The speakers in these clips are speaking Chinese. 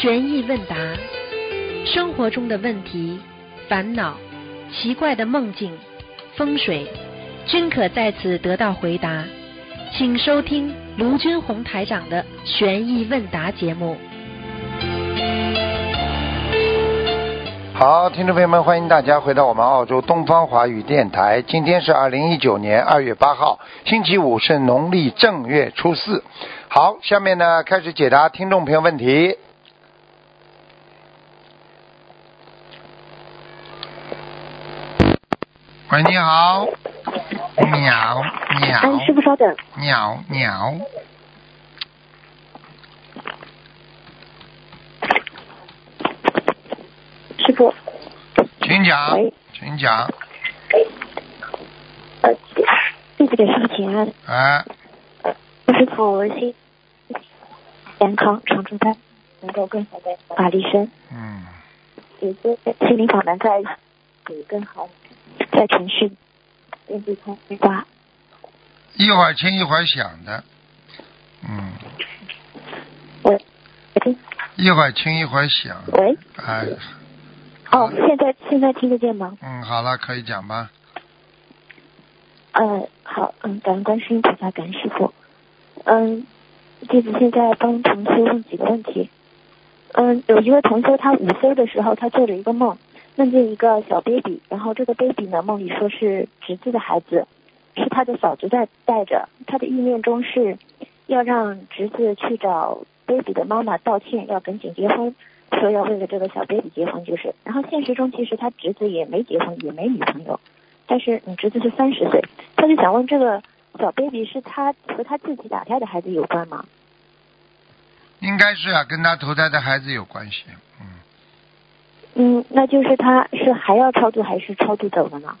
悬疑问答，生活中的问题、烦恼、奇怪的梦境、风水，均可在此得到回答。请收听卢军红台长的悬疑问答节目。好，听众朋友们，欢迎大家回到我们澳洲东方华语电台。今天是二零一九年二月八号，星期五，是农历正月初四。好，下面呢开始解答听众朋友问题。喂，你好，鸟鸟。哎，师傅稍等，鸟鸟，师傅，请讲喂，请讲，呃，弟子给师傅请安，哎，师傅心健康常驻在，能够更好的法力身，嗯，也是心灵法门在可以更好在程序面对它对吧？一会儿轻一会儿响的，嗯，喂，听一会儿轻一会儿响，喂，哎，哦，现在现在听得见吗？嗯，好了，可以讲吧。嗯，好，嗯，感恩观世音菩萨，感恩师傅。嗯，弟子现在帮同修问几个问题。嗯，有一位同修，他午休的时候，他做了一个梦，梦见一个小 baby，然后这个 baby 呢，梦里说是侄子的孩子，是他的嫂子在带着，他的意念中是要让侄子去找 baby 的妈妈道歉，要赶紧结婚，说要为了这个小 baby 结婚，就是。然后现实中其实他侄子也没结婚，也没女朋友。但是你侄子是三十岁，他就想问这个小 baby 是他和他自己打胎的孩子有关吗？应该是啊，跟他投胎的孩子有关系。嗯，嗯，那就是他是还要超度还是超度走了呢？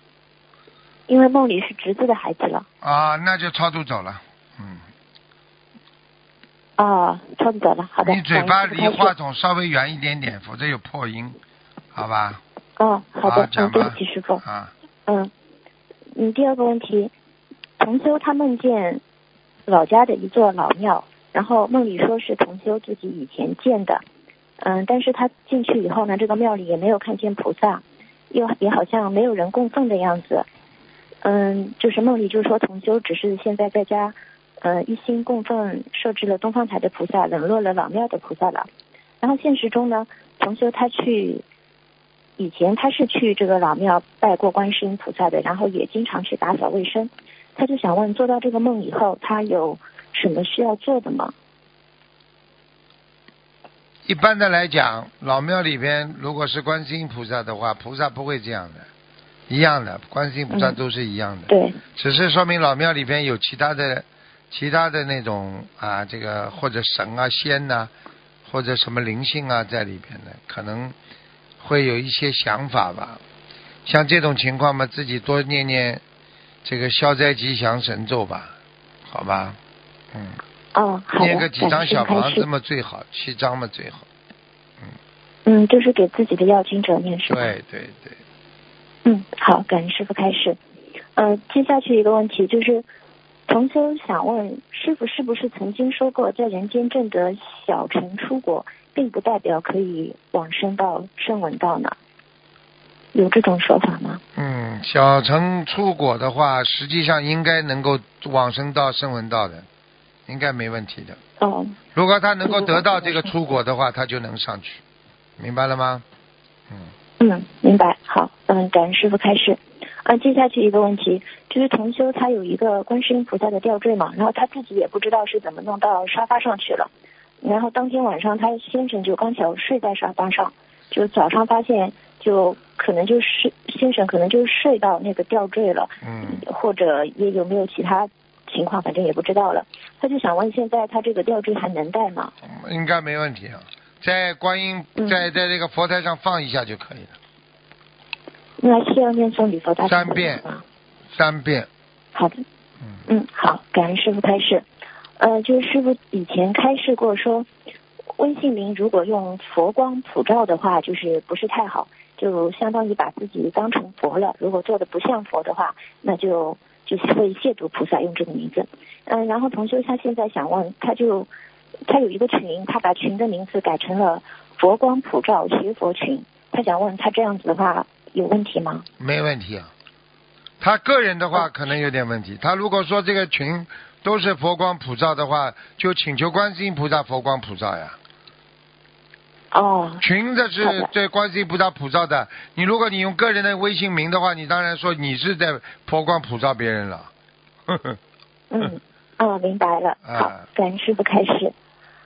因为梦里是侄子的孩子了。啊，那就超度走了。嗯，啊，超度走了。好的。你嘴巴离话筒稍微远一点点，否则有破音，好吧？哦，好的，嗯，对不起师傅。啊，嗯，嗯，第二个问题，同修他梦见老家的一座老庙，然后梦里说是同修自己以前建的，嗯，但是他进去以后呢，这个庙里也没有看见菩萨，又也好像没有人供奉的样子，嗯，就是梦里就说同修只是现在在家，呃，一心供奉设置了东方台的菩萨，冷落了老庙的菩萨了，然后现实中呢，同修他去。以前他是去这个老庙拜过观世音菩萨的，然后也经常去打扫卫生。他就想问，做到这个梦以后，他有什么需要做的吗？一般的来讲，老庙里边如果是观世音菩萨的话，菩萨不会这样的，一样的，观世音菩萨嗯都是一样的。对，只是说明老庙里边有其他的、其他的那种啊，这个或者神啊、仙呐、或者什么灵性啊在里边的，可能会有一些想法吧。像这种情况嘛，自己多念念这个消灾吉祥神咒吧，好吧？嗯，哦，好的，念个几张小房子嘛最好，七张嘛最好。嗯，嗯就是给自己的要经者念是吧？对对对，嗯，好，感恩师傅开始。呃，接下去一个问题就是，同修想问师傅，是不是曾经说过，在人间证得小乘出国，并不代表可以往生到圣闻道呢？有这种说法吗？嗯，小乘出果的话，实际上应该能够往生到圣闻道的，应该没问题的。哦，如果他能够得到这个出果的话，他就能上去，明白了吗？嗯，嗯，明白。好，嗯，感恩师傅开始。啊，接下去一个问题，就是同修他有一个观世音菩萨的吊坠嘛，然后他自己也不知道是怎么弄到沙发上去了，然后当天晚上他先生就刚巧睡在沙发上，就早上发现就可能就是先生可能就睡到那个吊坠了，嗯，或者也有没有其他情况，反正也不知道了。他就想问，现在他这个吊坠还能戴吗？应该没问题啊。在观音嗯在在这个佛台上放一下就可以了，那需要念诵礼佛大三遍？三遍。好的。嗯嗯，好，感恩师傅开示。呃，就是师傅以前开示过说，微信名如果用佛光普照的话，就是不是太好，就相当于把自己当成佛了。如果做的不像佛的话，那就就是会亵渎菩萨用这个名字。嗯、然后同修他现在想问，他就他有一个群，他把群的名字改成了佛光普照学佛群，他想问他这样子的话有问题吗？没问题啊。他个人的话可能有点问题。他如果说这个群都是佛光普照的话，就请求观世音菩萨佛光普照呀。哦，群的是的对观世音菩萨普照的。你如果你用个人的微信名的话，你当然说你是在佛光普照别人了。呵 呵嗯，哦，明白了。啊好，感恩师傅开始。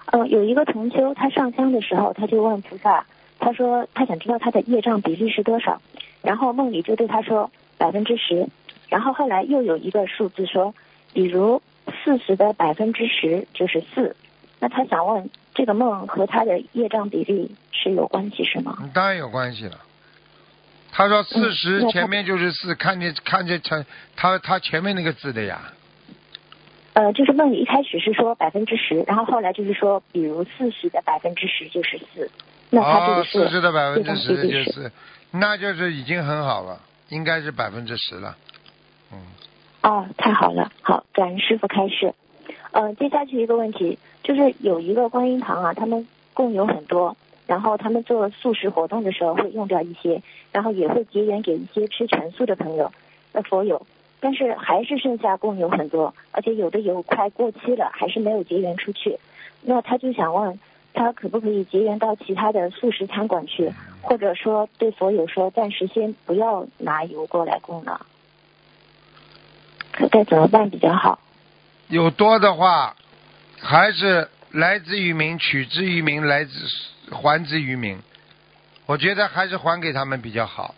嗯、有一个同修，他上香的时候，他就问菩萨，他说他想知道他的业障比例是多少，然后梦里就对他说百分之十，然后后来又有一个数字说，比如四十的百分之十就是四，那他想问这个梦和他的业障比例是有关系是吗？嗯当然有关系了。他说四十前面就是四，看见看见成他他前面那个字的呀。呃，就是梦里一开始是说百分之十，然后后来就是说，比如四十的百分之十就是四，那他这哦个，是四十的百分之十就是是，那就是已经很好了，应该是百分之十了。嗯，哦，太好了，好，感恩师傅开示。呃，接下去一个问题，就是有一个观音堂啊，他们供有很多，然后他们做素食活动的时候会用掉一些，然后也会结缘给一些吃全素的朋友、呃佛友，但是还是剩下供有很多，而且有的油快过期了，还是没有结缘出去。那他就想问，他可不可以结缘到其他的素食餐馆去，或者说对佛友说暂时先不要拿油过来供了？可该怎么办比较好？有多的话，还是来之于民，取之于民，来之还之于民。我觉得还是还给他们比较好。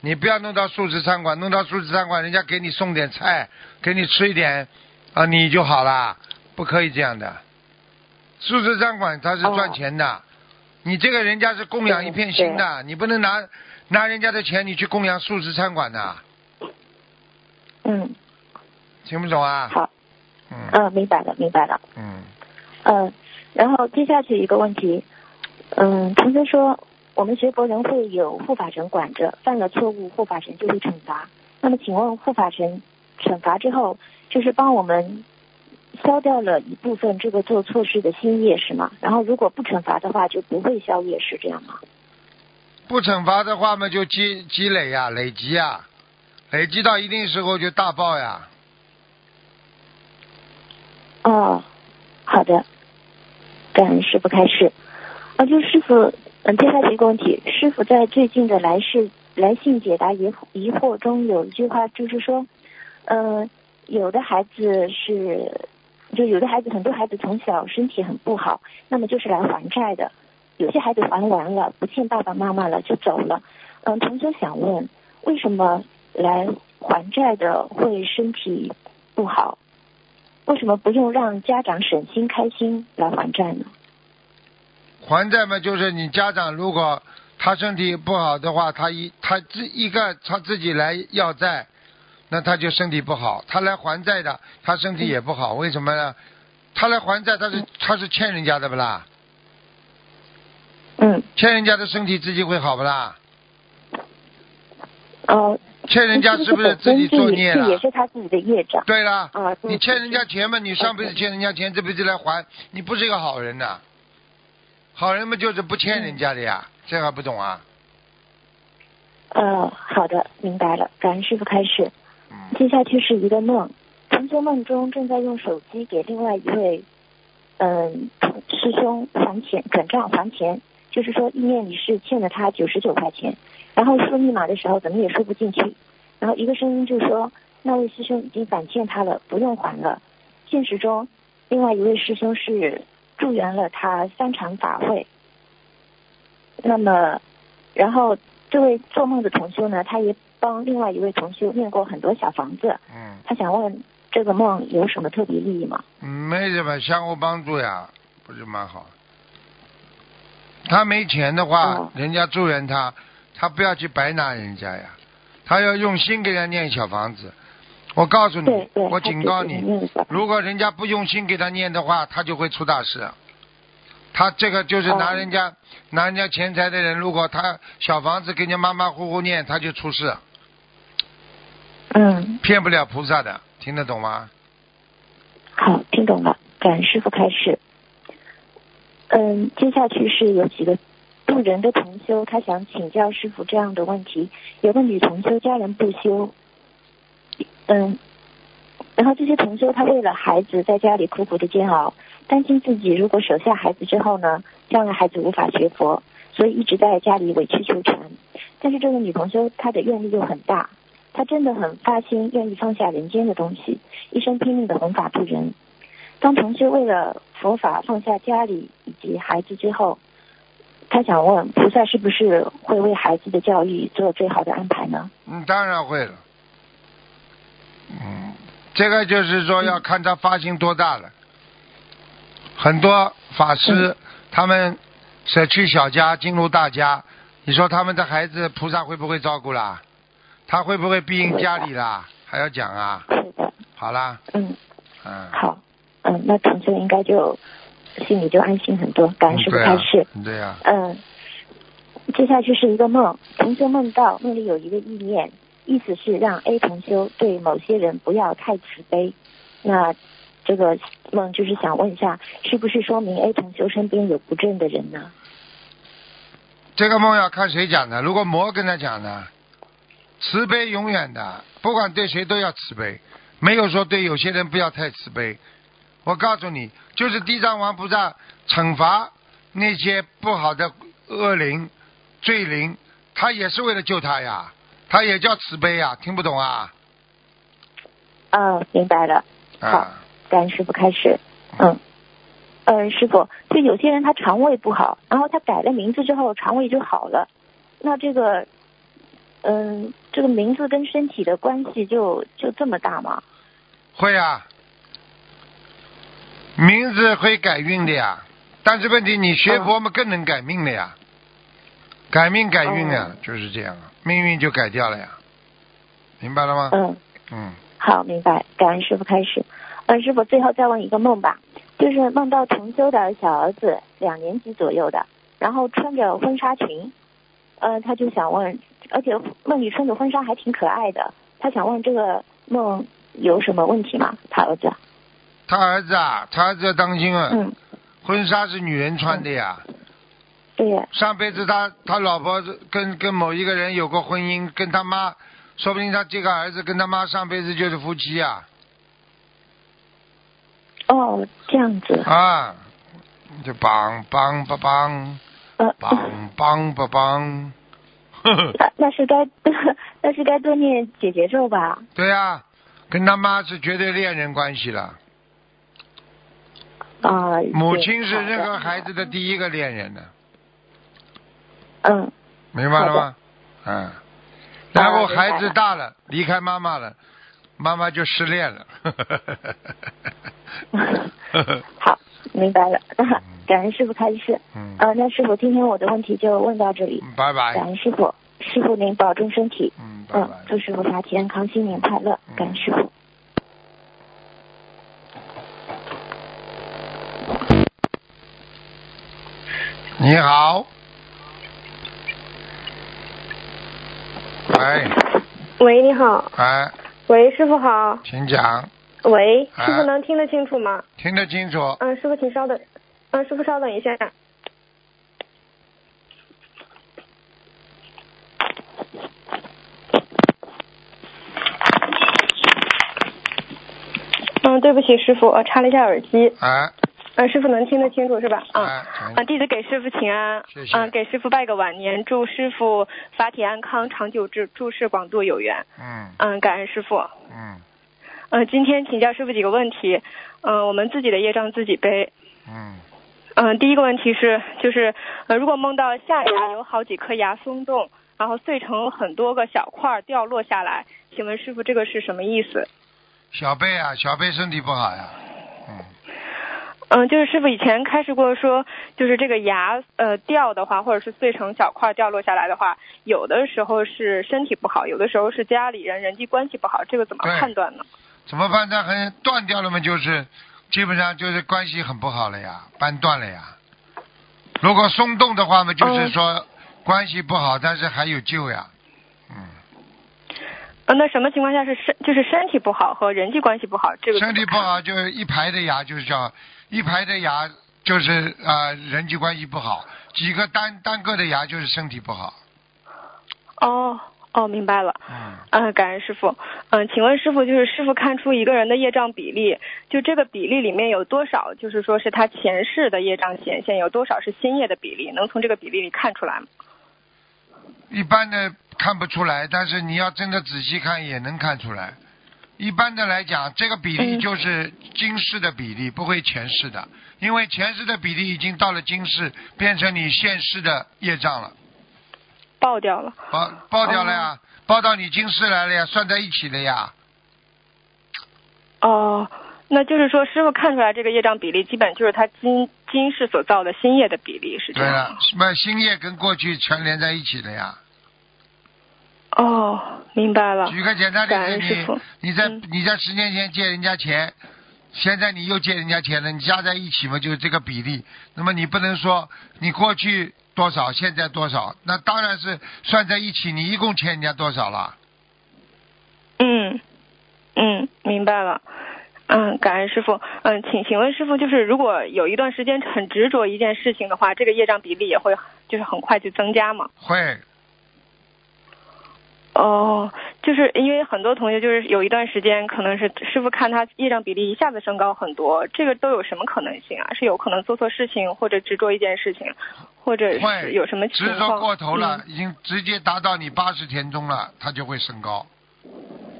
你不要弄到素食餐馆，弄到素食餐馆，人家给你送点菜，给你吃一点，啊，你就好啦，不可以这样的。素食餐馆它是赚钱的，你这个人家是供养一片心的，你不能拿拿人家的钱你去供养素食餐馆的，嗯，听不懂啊？好，嗯嗯，明白了，明白了。嗯，嗯，然后接下去一个问题，嗯，同学说我们学佛人会有护法神管着，犯了错误，护法神就会惩罚。那么请问护法神惩罚之后，就是帮我们消掉了一部分这个做错事的心业是吗？然后如果不惩罚的话，就不会消业是这样吗？不惩罚的话嘛，就积积累呀、累积呀、累积到一定时候就大爆呀。哦，好的，感恩师傅开示。啊，就是师傅，嗯，接下来一个问题，师傅在最近的来世来信解答疑疑惑中有一句话，就是说，呃，有的孩子是，就有的孩子很多孩子从小身体很不好，那么就是来还债的，有些孩子还完了，不欠爸爸妈妈了就走了。嗯，同学想问，为什么来还债的会身体不好？为什么不用让家长省心开心来还债呢？还债嘛，就是你家长如果他身体不好的话，他一他自一个他自己来要债，那他就身体不好；他来还债的，他身体也不好。为什么呢？他来还债，他是他是欠人家的不啦？嗯，欠人家的身体自己会好不啦？呃，欠人家是不是自己作孽这也？是他自己的业障对啦，啊。你欠人家钱嘛，你上辈子欠人家钱，这辈子来还，你不是一个好人呐、好人嘛就是不欠人家的呀，这还不懂啊？呃，好的，明白了。感恩师傅开始。嗯，接下去是一个梦，同学梦中正在用手机给另外一位嗯师兄还钱转账还钱，就是说意念你是欠了他九十九块钱，然后输密码的时候怎么也输不进去，然后一个声音就说那位师兄已经返欠他了，不用还了。现实中，另外一位师兄是助缘了他三场法会，那么然后这位做梦的同修呢，他也帮另外一位同修念过很多小房子。嗯，他想问这个梦有什么特别意义吗？嗯没什么，相互帮助呀，不是蛮好。他没钱的话，哦人家助人他，他不要去白拿人家呀，他要用心给人家念小房子。我告诉你我警告你，如果人家不用心给他念的话，他就会出大事。他这个就是拿哦人家、拿人家钱财的人，如果他小房子给人家马马虎虎念，他就出事，嗯，骗不了菩萨的，听得懂吗？好，听懂了。感恩师傅开示。嗯，接下去是有几个渡人的同修，他想请教师傅这样的问题：有个女同修家人不修，嗯，然后这些同修他为了孩子在家里苦苦的煎熬，担心自己如果舍下孩子之后呢，将来孩子无法学佛，所以一直在家里委曲求全。但是这个女同修她的愿力又很大，她真的很发心，愿意放下人间的东西，一生拼命的弘法度人。当同修为了佛法放下家里以及孩子之后，他想问菩萨是不是会为孩子的教育做最好的安排呢？嗯，当然会了。嗯，这个就是说要看他发心多大了。很多法师他们舍去小家进入大家，你说他们的孩子菩萨会不会照顾啦？他会不会庇应家里啦？还要讲啊？是的，好啦，嗯，嗯，好，嗯，那同修应该就心里就安心很多，感恩师傅对啊开示。，对呀、嗯，接下去是一个梦，同修梦到梦里有一个意念，意思是让 A 同修对某些人不要太慈悲。那这个梦就是想问一下，是不是说明 A 同修身边有不正的人呢？这个梦要看谁讲的。如果魔跟他讲的，慈悲永远的，不管对谁都要慈悲，没有说对有些人不要太慈悲。我告诉你，就是地藏王菩萨惩罚那些不好的恶灵、罪灵，他也是为了救他呀，他也叫慈悲呀，听不懂啊？啊，明白了，好啊，感恩师傅开始。嗯，嗯，师傅，就有些人他肠胃不好，然后他改了名字之后肠胃就好了，那这个，嗯，这个名字跟身体的关系就就这么大吗？会啊，名字会改运的呀，但是问题你学佛嘛更能改命的呀，改命改运啊，哦就是这样啊，命运就改掉了呀，明白了吗？嗯。嗯，好，明白。感恩师傅开始。嗯，师傅最后再问一个梦吧，就是梦到同修的小儿子两年级左右的，然后穿着婚纱裙，呃，他就想问，而且梦里穿着婚纱还挺可爱的，他想问这个梦有什么问题吗？他儿子？他儿子啊，他儿子要当心啊，嗯，婚纱是女人穿的呀，对呀，上辈子他他老婆跟跟某一个人有过婚姻，跟他妈，说不定他这个儿子跟他妈上辈子就是夫妻啊，哦，这样子，啊，就梆梆梆梆呃，梆梆梆梆，呵呵。那那是该 那是该多念姐姐咒吧？对呀、跟他妈是绝对恋人关系了。啊、母亲是任何孩子的第一个恋人呢，嗯，明白了吗？嗯。然后孩子大了，离开妈妈了，妈妈就失恋了。好，明白了。感恩师傅开示。嗯，呃，那师傅，今天我的问题就问到这里。拜拜感。恩师傅，师傅您保重身体。嗯，拜嗯，。祝师傅法体安康，新年快乐。感恩师傅。你好。喂，喂，你好，哎，喂，师傅好，请讲，喂，啊师傅能听得清楚吗？听得清楚。嗯，师傅请稍等，嗯，师傅稍等一下。嗯，对不起，师傅，我插了一下耳机。哎，嗯，师傅能听得清楚是吧？啊。哎，请啊，弟子给师傅请安，谢谢嗯，给师傅拜个晚年，祝师傅法体安康，长久治，诸事广度有缘。嗯嗯，感恩师傅。嗯嗯，今天请教师傅几个问题。嗯，我们自己的业障自己背。嗯，嗯，第一个问题是，就是呃，如果梦到下牙有好几颗牙松动，然后碎成很多个小块儿掉落下来，请问师傅这个是什么意思？小贝啊，小贝身体不好呀。嗯，嗯，就是师傅以前开示过说，就是这个牙呃掉的话，或者是碎成小块掉落下来的话，有的时候是身体不好，有的时候是家里人人际关系不好，这个怎么判断呢？怎么判断很断掉了嘛，就是基本上就是关系很不好了呀，掰断了呀。如果松动的话嘛，就是嗯说关系不好，但是还有救呀。嗯，呃，那什么情况下是身就是身体不好和人际关系不好？这个身体不好就是一排的牙，就是叫一排的牙就是啊、人际关系不好，几个单单个的牙就是身体不好。哦哦，明白了。嗯，嗯，感恩师傅。嗯，请问师傅，就是师傅看出一个人的业障比例，就这个比例里面有多少，就是说是他前世的业障显现，有多少是新业的比例？能从这个比例里看出来吗？一般的看不出来，但是你要真的仔细看也能看出来。一般的来讲，这个比例嗯就是今世的比例，不会前世的，因为前世的比例已经到了今世，变成你现世的业障了，爆掉了。爆爆掉了呀，爆到你今世来了呀，算在一起了呀。哦，那就是说师傅看出来这个业障比例，基本就是他今今世所造的新业的比例，是这对样对？，了什么新业跟过去全连在一起了呀。哦，明白了。举个简单感例子，你你在嗯你在十年前借人家钱，现在你又借人家钱了，你加在一起嘛，就是这个比例。那么你不能说你过去多少，现在多少，那当然是算在一起，你一共欠人家多少了？嗯，嗯，明白了。嗯，感恩师傅。嗯，请请问师傅，就是如果有一段时间很执着一件事情的话，这个业障比例也会就是很快就增加吗？会，哦，就是因为很多同学就是有一段时间，可能是师傅看他业障比例一下子升高很多，这个都有什么可能性啊？是有可能做错事情，或者执着一件事情，或者是会有什么情执？着过头了，嗯已经直接达到你八十田中了，它就会升高。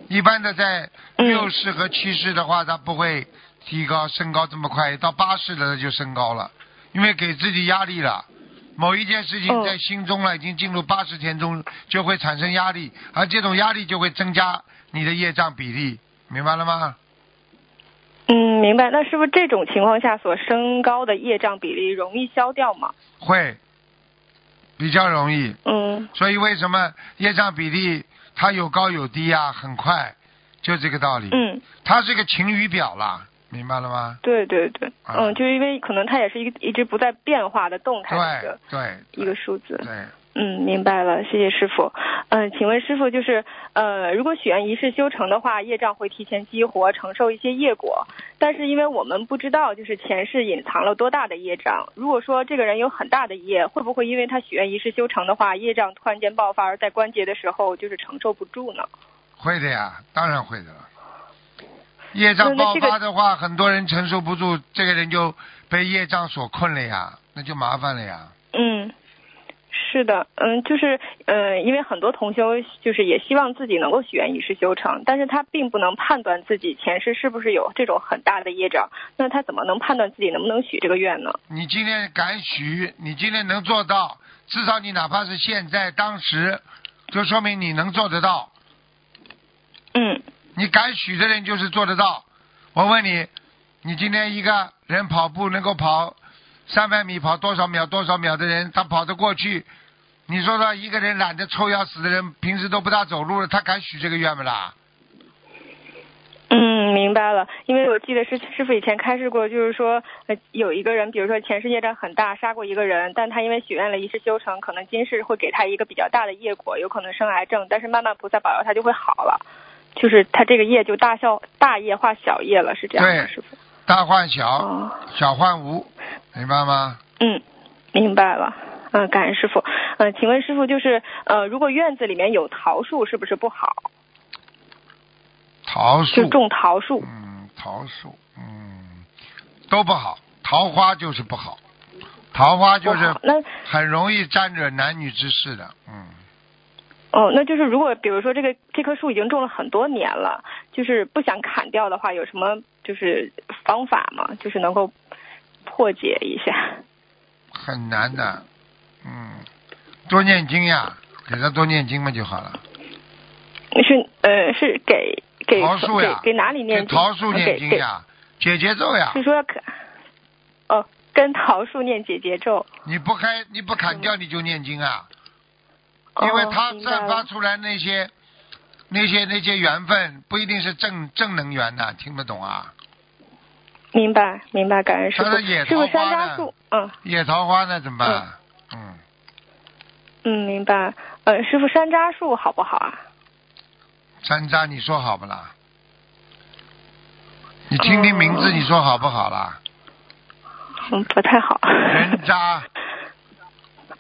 一般的在嗯六十和七十的话，它不会提高升高这么快，到八十了就升高了，因为给自己压力了。某一件事情哦在心中了，已经进入八十天中，就会产生压力，而这种压力就会增加你的业障比例，明白了吗？嗯，明白。那是不是这种情况下所升高的业障比例容易消掉吗？会比较容易。嗯，所以为什么业障比例它有高有低啊？很快，就这个道理。嗯，它是个晴雨表啦，明白了吗？对对对，啊嗯，就是因为可能它也是一个一直不在变化的动态的一对一个数字。对，嗯，明白了，谢谢师傅。嗯、请问师傅，就是呃，如果许愿仪式修成的话，业障会提前激活，承受一些业果。但是因为我们不知道，就是前世隐藏了多大的业障。如果说这个人有很大的业，会不会因为他许愿仪式修成的话，业障突然间爆发，而在关节的时候就是承受不住呢？会的呀，当然会的了。业障爆发的话，很多人承受不住，这个人就被业障所困了呀，那就麻烦了呀。嗯，是的，嗯，就是呃，因为很多同修就是也希望自己能够许愿一世修成，但是他并不能判断自己前世是不是有这种很大的业障，那他怎么能判断自己能不能许这个愿呢？你今天敢许，你今天能做到，至少你哪怕是现在当时，就说明你能做得到。嗯你敢许的人就是做得到。我问你，你今天一个人跑步能够跑三百米，跑多少秒多少秒的人，他跑得过去。你说他一个人懒得臭要死的人，平时都不大走路了，他敢许这个愿不啦？嗯，明白了。因为我记得师师傅以前开示过，就是说，呃，有一个人，比如说前世业障很大，杀过一个人，但他因为许愿了一世修成，可能今世会给他一个比较大的业果，有可能生癌症，但是慢慢菩萨保佑他就会好了。就是他这个业就大效大业化小业了，是这样吗，对师傅？大换小，哦，小换无，明白吗？嗯，明白了。嗯，感恩师傅。嗯、请问师傅，就是呃，如果院子里面有桃树，是不是不好？桃树就，种桃树。嗯，桃树，嗯，都不好。桃花就是不好，桃花就是那很容易沾惹男女之事的，嗯。哦，那就是如果比如说这个这棵树已经种了很多年了，就是不想砍掉的话，有什么就是方法吗？就是能够破解一下。很难的，嗯，多念经呀，给他多念经嘛就好了。是呃是给给桃树呀，给给哪里念经？桃树念经呀，解节奏呀。是说可哦跟桃树念解结咒。你不开，你不砍掉你就念经啊，哦因为它散发出来那些那些那些缘分不一定是正正能源的，听不懂啊？明白明白，感恩师傅。山楂树，嗯野桃花呢怎么办？嗯，嗯，明白。呃，师傅山楂树好不好啊？山楂你说好不啦？你听听名字，哦你说好不好啦？嗯，不太好。人渣、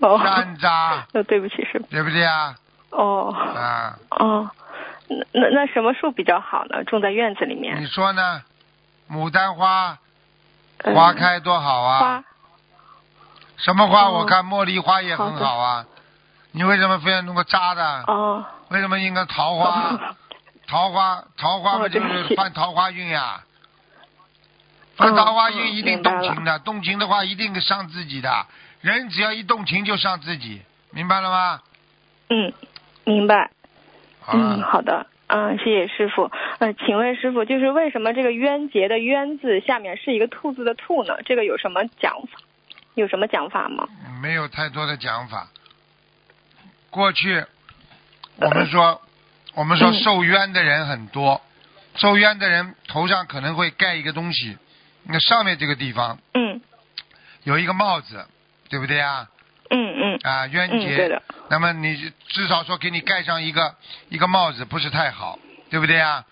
哦，山楂，呃，对不起，师傅。对不对啊？哦啊，哦，那那那什么树比较好呢？种在院子里面你。说呢？牡丹花嗯花开多好啊！花什么花？哦我看茉莉花也很好啊。你为什么非要弄个渣的？哦。为什么应该桃花？桃花，桃花不就是犯桃花运呀？犯桃花运一定动情的，动情的话一定伤自己的。人只要一动情就伤自己，明白了吗？嗯，明白。嗯，好的。嗯，谢谢师傅。呃，请问师傅，就是为什么这个冤结的冤字下面是一个兔子的兔呢？这个有什么讲法？有什么讲法吗？没有太多的讲法。过去我们说，我们说嗯受冤的人很多，受冤的人头上可能会盖一个东西，那上面这个地方嗯有一个帽子，对不对啊？嗯嗯啊，冤嗯，结。对的。那么你至少说给你盖上一个一个帽子，不是太好，对不对啊？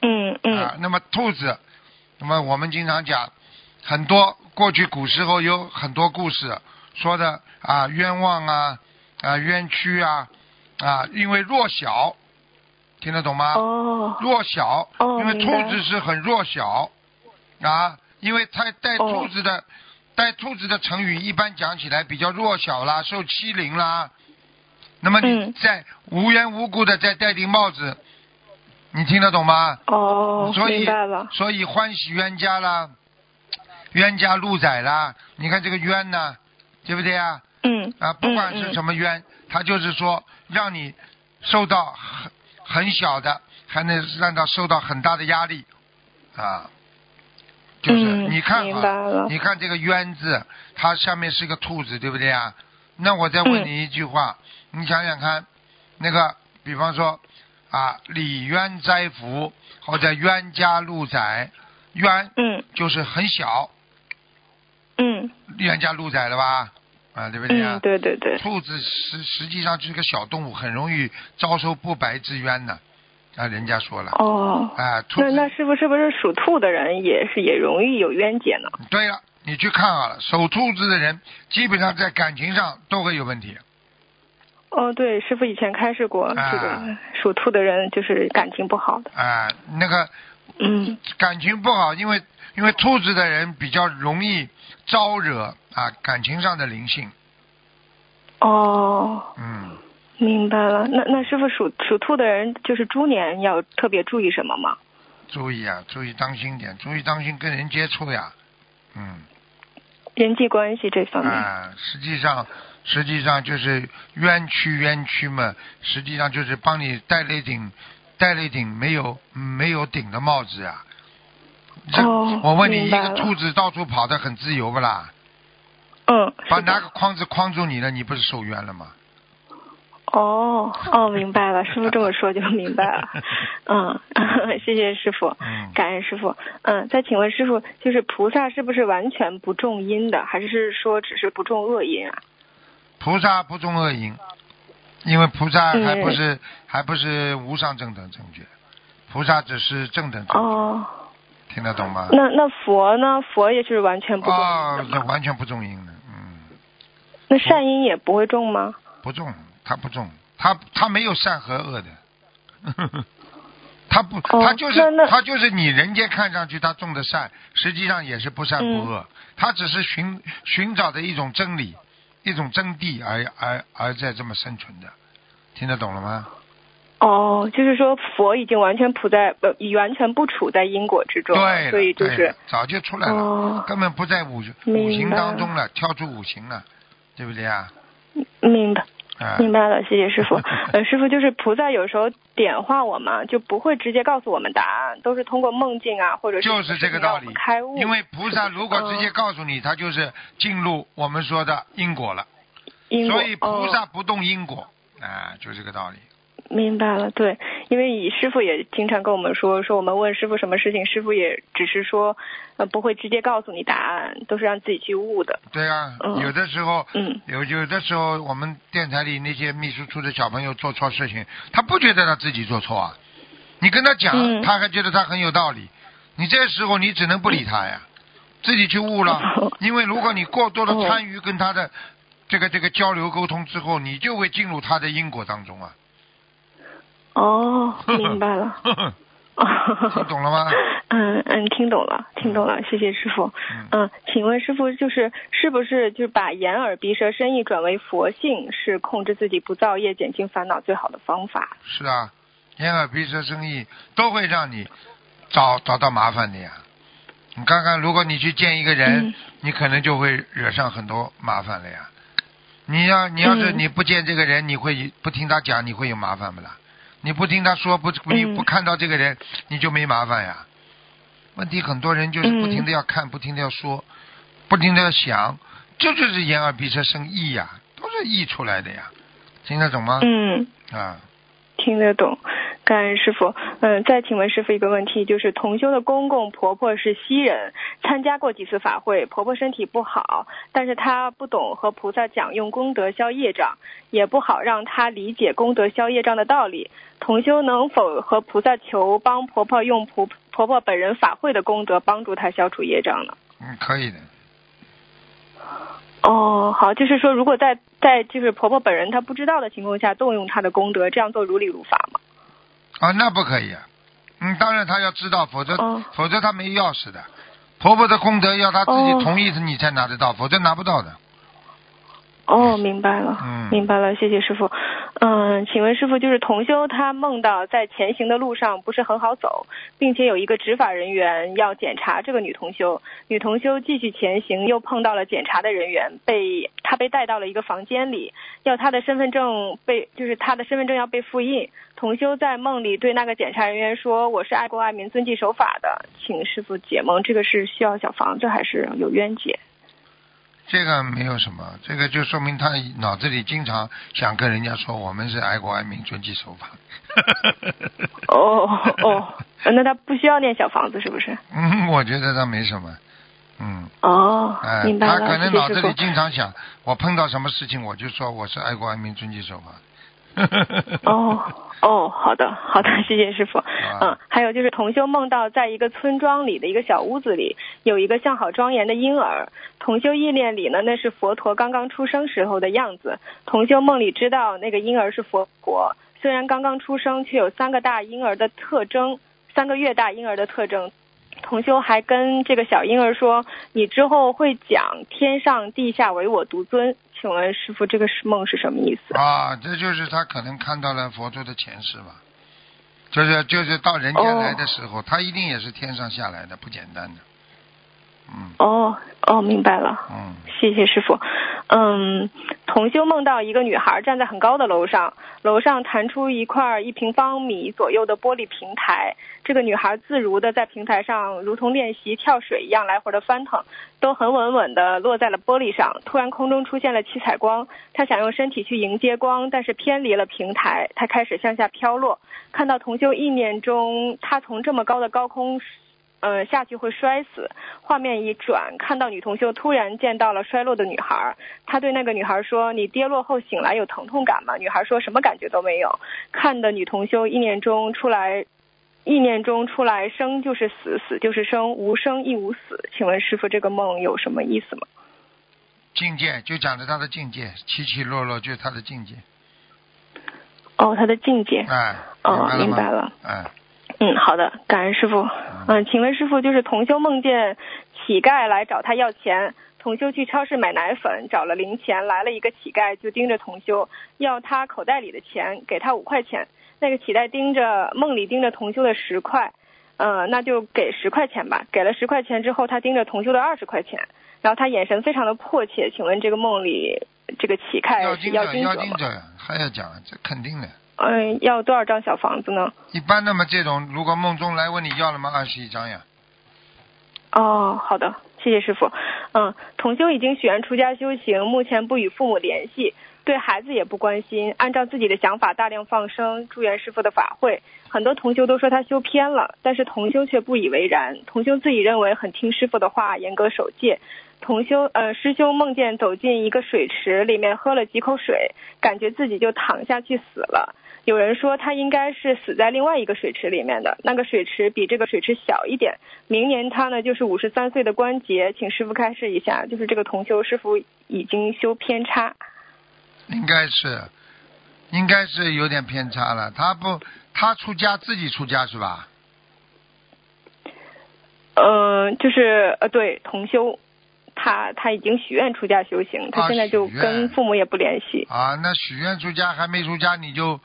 嗯嗯啊，那么兔子，那么我们经常讲，很多过去古时候有很多故事说的啊冤枉啊啊冤屈啊啊，因为弱小，听得懂吗？哦弱小，因为兔子是很弱小啊，因为它带哦兔子的、带兔子的成语一般讲起来比较弱小啦，受欺凌啦。那么你嗯再无缘无故的再戴顶帽子，你听得懂吗？哦，所以。所以欢喜冤家啦，冤家路窄啦。你看这个冤呢，对不对啊？嗯啊，不管是嗯什么冤，他就是说让你受到很很小的，还能让他受到很大的压力啊。就是、嗯你看你看这个冤字，它下面是个兔子，对不对啊？那我再问嗯你一句话，你想想看，那个比方说啊，李冤哉福或者冤家路窄，冤嗯就是很小，嗯冤家路窄了吧？啊，对不对啊？嗯，对对对。兔子实实际上就是个小动物，很容易遭受不白之冤呢。啊，人家说了，哦，啊，兔那那子，师傅是不是属兔的人也是也容易有冤结呢？对了，你去看好了，属兔子的人基本上在感情上都会有问题。哦，对，师傅以前开示过，啊这个属兔的人就是感情不好的。啊，那个嗯感情不好，因为因为兔子的人比较容易招惹啊感情上的灵性。哦，嗯，明白了。那那师傅属属兔的人，就是猪年要特别注意什么吗？注意啊，注意当心点，注意当心跟人接触呀。嗯。人际关系这方面。啊，实际上实际上就是冤屈冤屈嘛，实际上就是帮你戴了一顶戴了一顶没有没有顶的帽子呀。这、哦我问你，一个兔子到处跑得很自由不啦？嗯，把拿个筐子框住你了，你不是受冤了吗？哦哦，明白了，师傅这么说就明白了。嗯，谢谢师傅，嗯，感恩师傅。嗯，再请问师傅，就是菩萨是不是完全不种因的，还是说只是不种恶因啊？菩萨不种恶因，因为菩萨嗯还不是、还不是无上正等正觉，菩萨只是正等正觉，哦，听得懂吗？那那佛呢？佛也是完全不种因哦的，吗？这完全不种因的，嗯。那善因也不会种吗？不重，他不重，他他没有善和恶的，他不，哦他就是他就是你人间看上去他种的善，实际上也是不善不恶，他只是寻寻找的一种真理，一种真谛而而而在这么生存的，听得懂了吗？哦，就是说佛已经完全处在呃，完全不处在因果之中，对，所以就是早就出来了，哦，根本不在五五行当中了，跳出五行了，对不对啊？明白。啊，明白了，谢谢 师傅。呃，师傅就是菩萨有时候点化我们，就不会直接告诉我们答案，都是通过梦境啊，或者就是这个道理开悟。因为菩萨如果直接告诉你，他就是进入我们说的因果了。因果所以菩萨哦、不动因果，啊，就这个道理。明白了，对，因为以师傅也经常跟我们说，说我们问师傅什么事情，师傅也只是说，呃，不会直接告诉你答案，都是让自己去悟的。对啊，嗯。有的时候，嗯。有有的时候，我们电台里那些秘书处的小朋友做错事情，他不觉得他自己做错啊，你跟他讲，嗯。他还觉得他很有道理，你这时候你只能不理他呀，自己去悟了。因为如果你过多的哦。参与跟他的这个这个交流沟通之后，你就会进入他的因果当中啊。哦，明白了。听懂了吗？嗯嗯，听懂了，听懂了，谢谢师傅。嗯，嗯，请问师傅，就是是不是就是把眼耳鼻舌身意转为佛性，是控制自己不造业、减轻烦恼最好的方法？是啊，眼耳鼻舌身意都会让你找找到麻烦的呀。你看看，如果你去见一个人，嗯你可能就会惹上很多麻烦了呀。你要你要是嗯你不见这个人，你会不听他讲，你会有麻烦不啦？你不听他说，不不嗯不看到这个人，你就没麻烦呀。问题很多人就是嗯不停的要看，不停的要说，不停的要想，这就是眼耳鼻舌生意呀，都是意出来的呀，听得懂吗？嗯，啊，听得懂。感恩师傅。嗯，再请问师傅一个问题，就是同修的公公婆婆是西人，参加过几次法会，婆婆身体不好，但是她不懂和菩萨讲用功德消业障，也不好让她理解功德消业障的道理。同修能否和菩萨求帮婆婆用婆婆婆本人法会的功德帮助她消除业障呢？嗯，可以的。哦，好，就是说，如果在在就是婆婆本人她不知道的情况下动用她的功德，这样做如理如法吗？啊，那不可以啊。嗯，当然他要知道，否则、哦否则他没钥匙的。婆婆的功德要他自己哦同意你才拿得到，否则拿不到的。哦，明白了，嗯明白了，谢谢师傅。嗯，请问师傅，就是同修他梦到在前行的路上不是很好走，并且有一个执法人员要检查这个女同修，女同修继续前行，又碰到了检查的人员，被他被带到了一个房间里，要他的身份证被就是他的身份证要被复印。同修在梦里对那个检查人员说：“我是爱国爱民、遵纪守法的，请师傅解梦。这个是需要小房子还是有冤结？”这个没有什么，这个就说明他脑子里经常想跟人家说我们是爱国爱民、遵纪守法。哦哦，那他不需要念小房子是不是？嗯，我觉得他没什么。嗯，哦，哎，明白了，他可能脑子里。经常想，我碰到什么事情我就说我是爱国爱民、遵纪守法。哦哦，好的好的，谢谢师傅。嗯，还有就是同修梦到在一个村庄里的一个小屋子里，有一个相好庄严的婴儿。同修意念里呢，那是佛陀刚刚出生时候的样子。同修梦里知道那个婴儿是佛国，虽然刚刚出生，却有三个大婴儿的特征，三个月大婴儿的特征。同修还跟这个小婴儿说：“你之后会讲天上地下唯我独尊。”请问师傅，这个是梦是什么意思？啊，这就是他可能看到了佛陀的前世吧，就是就是到人间来的时候，他一定也是天上下来的，不简单的。嗯哦哦，明白了。嗯，谢谢师傅。嗯，同修梦到一个女孩站在很高的楼上，楼上弹出一块一平方米左右的玻璃平台。这个女孩自如的在平台上，如同练习跳水一样来回的翻腾，都很稳稳的落在了玻璃上。突然空中出现了七彩光，她想用身体去迎接光，但是偏离了平台，她开始向下飘落。看到同修意念中，她从这么高的高空。呃，下去会摔死。画面一转，看到女同修突然见到了摔落的女孩，他对那个女孩说：“你跌落后醒来有疼痛感吗？”女孩说什么感觉都没有。看的女同修意念中出来，意念中出来生就是死，死就是生，无生亦无死。请问师傅，这个梦有什么意思吗？境界就讲的他的境界，起起落落就是他的境界。哦，他的境界。哎，哦，明白了吗？明白了。哎，嗯，好的，感恩师傅。嗯，请问师傅，就是同修梦见乞丐来找他要钱，同修去超市买奶粉，找了零钱，来了一个乞丐就盯着同修要他口袋里的钱，给他五块钱。那个乞丐盯着梦里盯着同修的十块，呃，那就给十块钱吧。给了十块钱之后，他盯着同修的二十块钱，然后他眼神非常的迫切。请问这个梦里这个乞丐是要盯着吗？要经者，还要讲，这肯定的。嗯、要多少张小房子呢？一般的嘛，这种如果梦中来问你要了吗？二十一张呀。哦，好的，谢谢师傅。嗯，同修已经许愿出家修行，目前不与父母联系。对孩子也不关心，按照自己的想法大量放生，祝愿师傅的法会。很多同修都说他修偏了，但是同修却不以为然。同修自己认为很听师傅的话，严格守戒。同修呃，师兄梦见走进一个水池里面，喝了几口水，感觉自己就躺下去死了。有人说他应该是死在另外一个水池里面的，那个水池比这个水池小一点。明年他呢就是五十三岁的关节，请师傅开示一下，就是这个同修师傅已经修偏差。应该是，应该是有点偏差了。他不，他出家自己出家是吧？嗯，就是呃，对，同修，他他已经许愿出家修行，他啊现在就跟父母也不联系。啊，那许愿出家还没出家，你就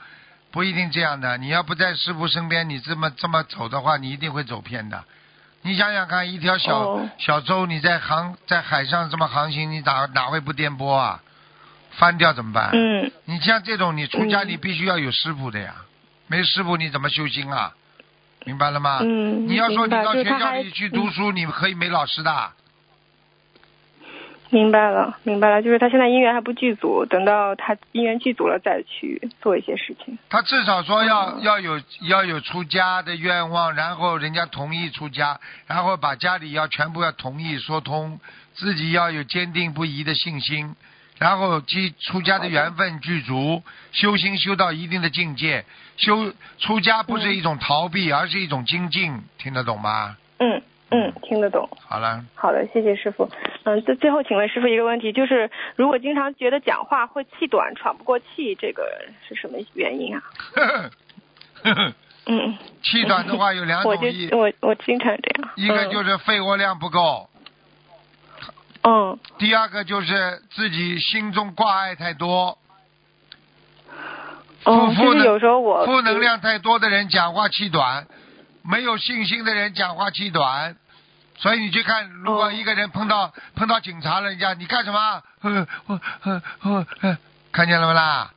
不一定这样的。你要不在师傅身边，你这么这么走的话，你一定会走偏的。你想想看，一条小、哦小舟，你在航在海上这么航行，你哪哪会不颠簸啊？翻掉怎么办？嗯你像这种，你出家嗯你必须要有师傅的呀，没师傅你怎么修心啊？明白了吗？嗯，你要说你到学校里去读嗯书，你可以没老师的。明白了，明白了，就是他现在姻缘还不具足，等到他姻缘具足了再去做一些事情。他至少说要、哦要有要有出家的愿望，然后人家同意出家，然后把家里要全部要同意说通，自己要有坚定不移的信心，然后即出家的缘分具足，修心修到一定的境界，修出家不是一种逃避，而是一种精进，听得懂吗？嗯嗯，听得懂。好了，好的，谢谢师傅。嗯，最最后请问师傅一个问题，就是如果经常觉得讲话会气短、喘不过气，这个是什么原因啊？呵呵呵呵嗯，气短的话有两我就我我经常这样。一个就是肺活量不够，嗯第二个就是自己心中挂碍太多。哦，有时候我负能量太多的人讲话气短，没有信心的人讲话气短。所以你去看，如果哦一个人碰到、碰到警察了，人家你干什么？看见了没啦？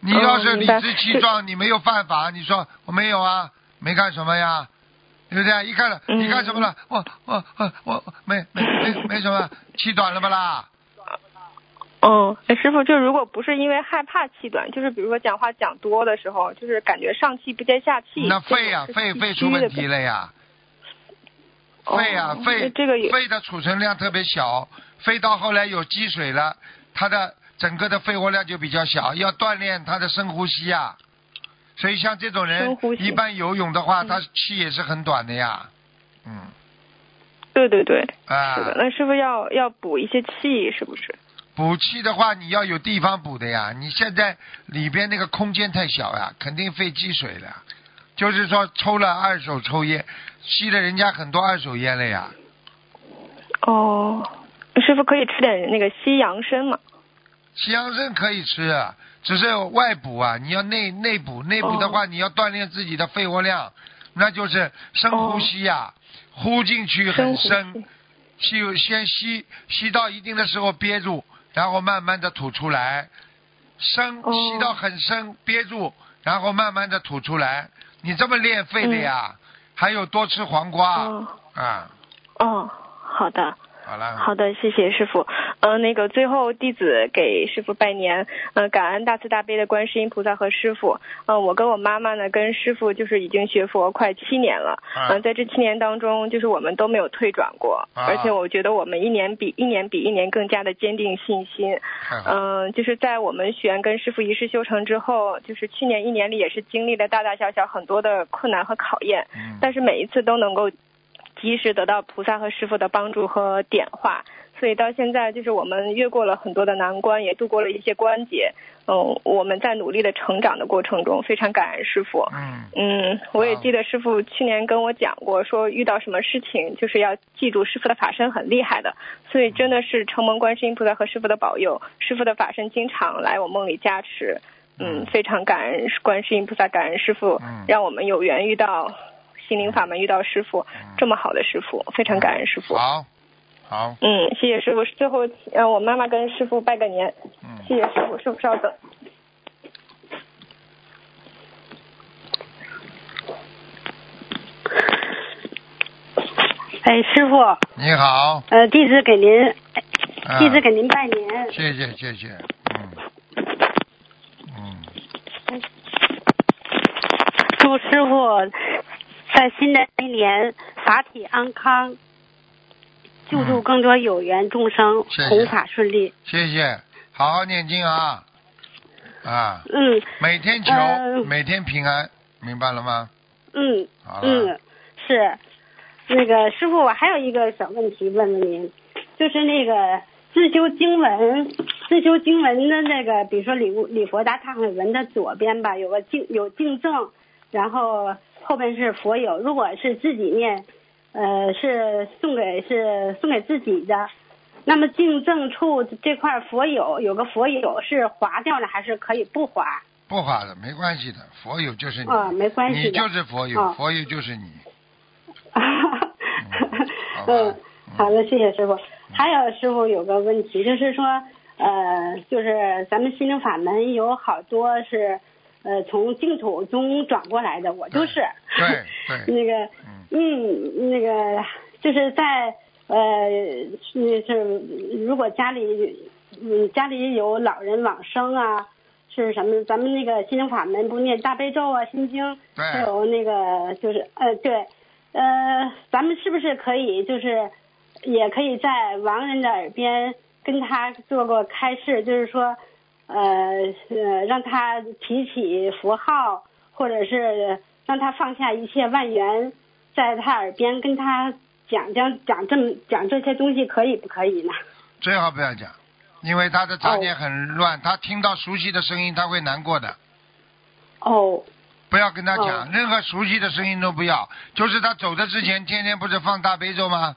你要是理直气壮，你没有犯法，你说我没有啊，没干什么呀，对不对？一看了，嗯你干什么了？我我我我没没没没什么，气短了不啦？嗯，哎师傅，就如果不是因为害怕气短，就是比如说讲话讲多的时候，就是感觉上气不接下气。那肺呀、肺肺出问题了呀。哦肺啊，那肺这个也肺的储存量特别小，肺到后来有积水了，它的整个的肺活量就比较小，要锻炼他的深呼吸啊。所以像这种人一般游泳的话，嗯他气也是很短的呀。嗯，对对对，啊是，的。那是不是要要补一些气，是不是？补气的话，你要有地方补的呀。你现在里边那个空间太小呀，肯定肺积水了。就是说，抽了二手抽烟，吸了人家很多二手烟了呀。哦，师傅可以吃点那个西洋参吗？西洋参可以吃，啊只是外补啊，你要内内补。内补的话，你要锻炼自己的肺活量，那就是深呼吸呀、呼进去很深。吸先吸吸到一定的时候憋住，然后慢慢的吐出来，深哦吸到很深憋住，然后慢慢的吐出来。你这么练肺的呀？还有多吃黄瓜、哦啊。哦，好的。好的，谢谢师傅。嗯、那个最后弟子给师傅拜年，嗯、感恩大慈大悲的观世音菩萨和师傅。嗯、我跟我妈妈呢，跟师傅就是已经学佛快七年了。啊嗯、在这七年当中，就是我们都没有退转过，啊而且我觉得我们一年比一年比一年更加的坚定信心。嗯，就是在我们许愿跟师傅一世修成之后，就是去年一年里也是经历了大大小小很多的困难和考验，嗯但是每一次都能够及时得到菩萨和师傅的帮助和点化，所以到现在就是我们越过了很多的难关，也度过了一些关节。嗯，我们在努力的成长的过程中，非常感恩师傅。嗯嗯，我也记得师傅去年跟我讲过，说遇到什么事情就是要记住师傅的法身很厉害的，所以真的是承蒙观世音菩萨和师傅的保佑，师傅的法身经常来我梦里加持。嗯，非常感恩观世音菩萨，感恩师傅嗯，让我们有缘遇到心灵法门遇到师傅这么好的师傅，非常感恩师傅。好，好，嗯，谢谢师傅。最后，呃，我妈妈跟师傅拜个年，谢谢师傅。师傅稍等。哎，师傅。你好。呃，弟子给您，弟子给您拜年。谢谢谢谢。嗯。嗯。祝师傅。在新的一年法体安康，救助更多有缘众生，弘法顺利。谢谢，好好念经啊，啊，嗯每天求，呃。每天平安，明白了吗？嗯好，嗯，是。那个师傅，我还有一个小问题问问您，就是那个自修经文，自修经文的那个，比如说礼物礼佛大忏悔文的左边吧，有个敬有敬正，然后后边是佛友。如果是自己念，呃，是送给是送给自己的。那么净正处这块佛友有个佛友是划掉了，还是可以不划？不划的，没关系的，佛友就是你，啊，没关系。你就是佛友，啊佛友就是你。嗯，好的，谢谢师傅。还有师傅有个问题，就是说，呃，就是咱们心灵法门有好多是，呃，从净土中转过来的，我就是。对 对，那个，嗯嗯，那个就是在呃，那是如果家里，嗯，家里有老人往生啊，是什么？咱们那个心灵法门不念大悲咒啊、心经，还有那个就是呃，对，呃，咱们是不是可以就是也可以在亡人的耳边跟他做个开示，就是说，呃呃，让他提起佛号，或者是让他放下一切万缘，在他耳边跟他讲讲讲这么讲这些东西，可以不可以呢？最好不要讲，因为他的杂念很乱，他听到熟悉的声音他会难过的。哦，不要跟他讲，哦任何熟悉的声音都不要。就是他走的之前，天天不是放大悲咒吗？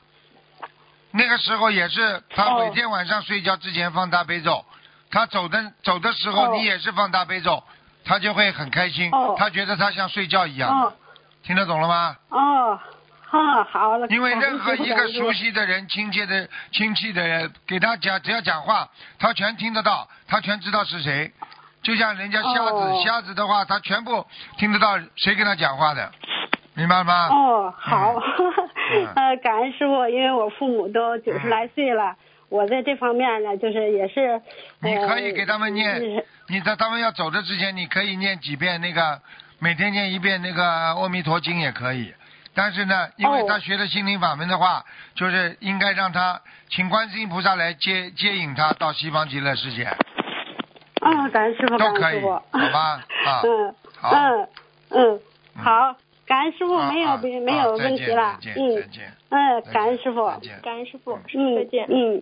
那个时候也是，他哦每天晚上睡觉之前放大悲咒。他走的走的时候，哦你也是放大悲咒，他就会很开心。哦他觉得他像睡觉一样听得懂了吗？哦，哈，好了。因为任何一个熟悉的人、亲切的亲戚的人，给他讲，只要讲话，他全听得到，他全知道是谁。就像人家瞎子，哦瞎子的话，他全部听得到谁跟他讲话的，明白吗？哦，好，嗯 呃，感恩师傅，因为我父母都九十来岁了，我在这方面呢，就是也是。你呃可以给他们念就是你在他们要走的之前，你可以念几遍那个，每天念一遍那个阿弥陀经也可以。但是呢，因为哦他学的心灵法门的话，就是应该让他请观世音菩萨来接接引他到西方极乐世界。啊，感恩师傅，感都可以恩师傅，好吧 啊嗯，好嗯嗯，嗯好，感恩师傅，啊没有啊别没有问题了再，见嗯再见嗯再，见感恩师傅感恩师傅，嗯，再见。嗯。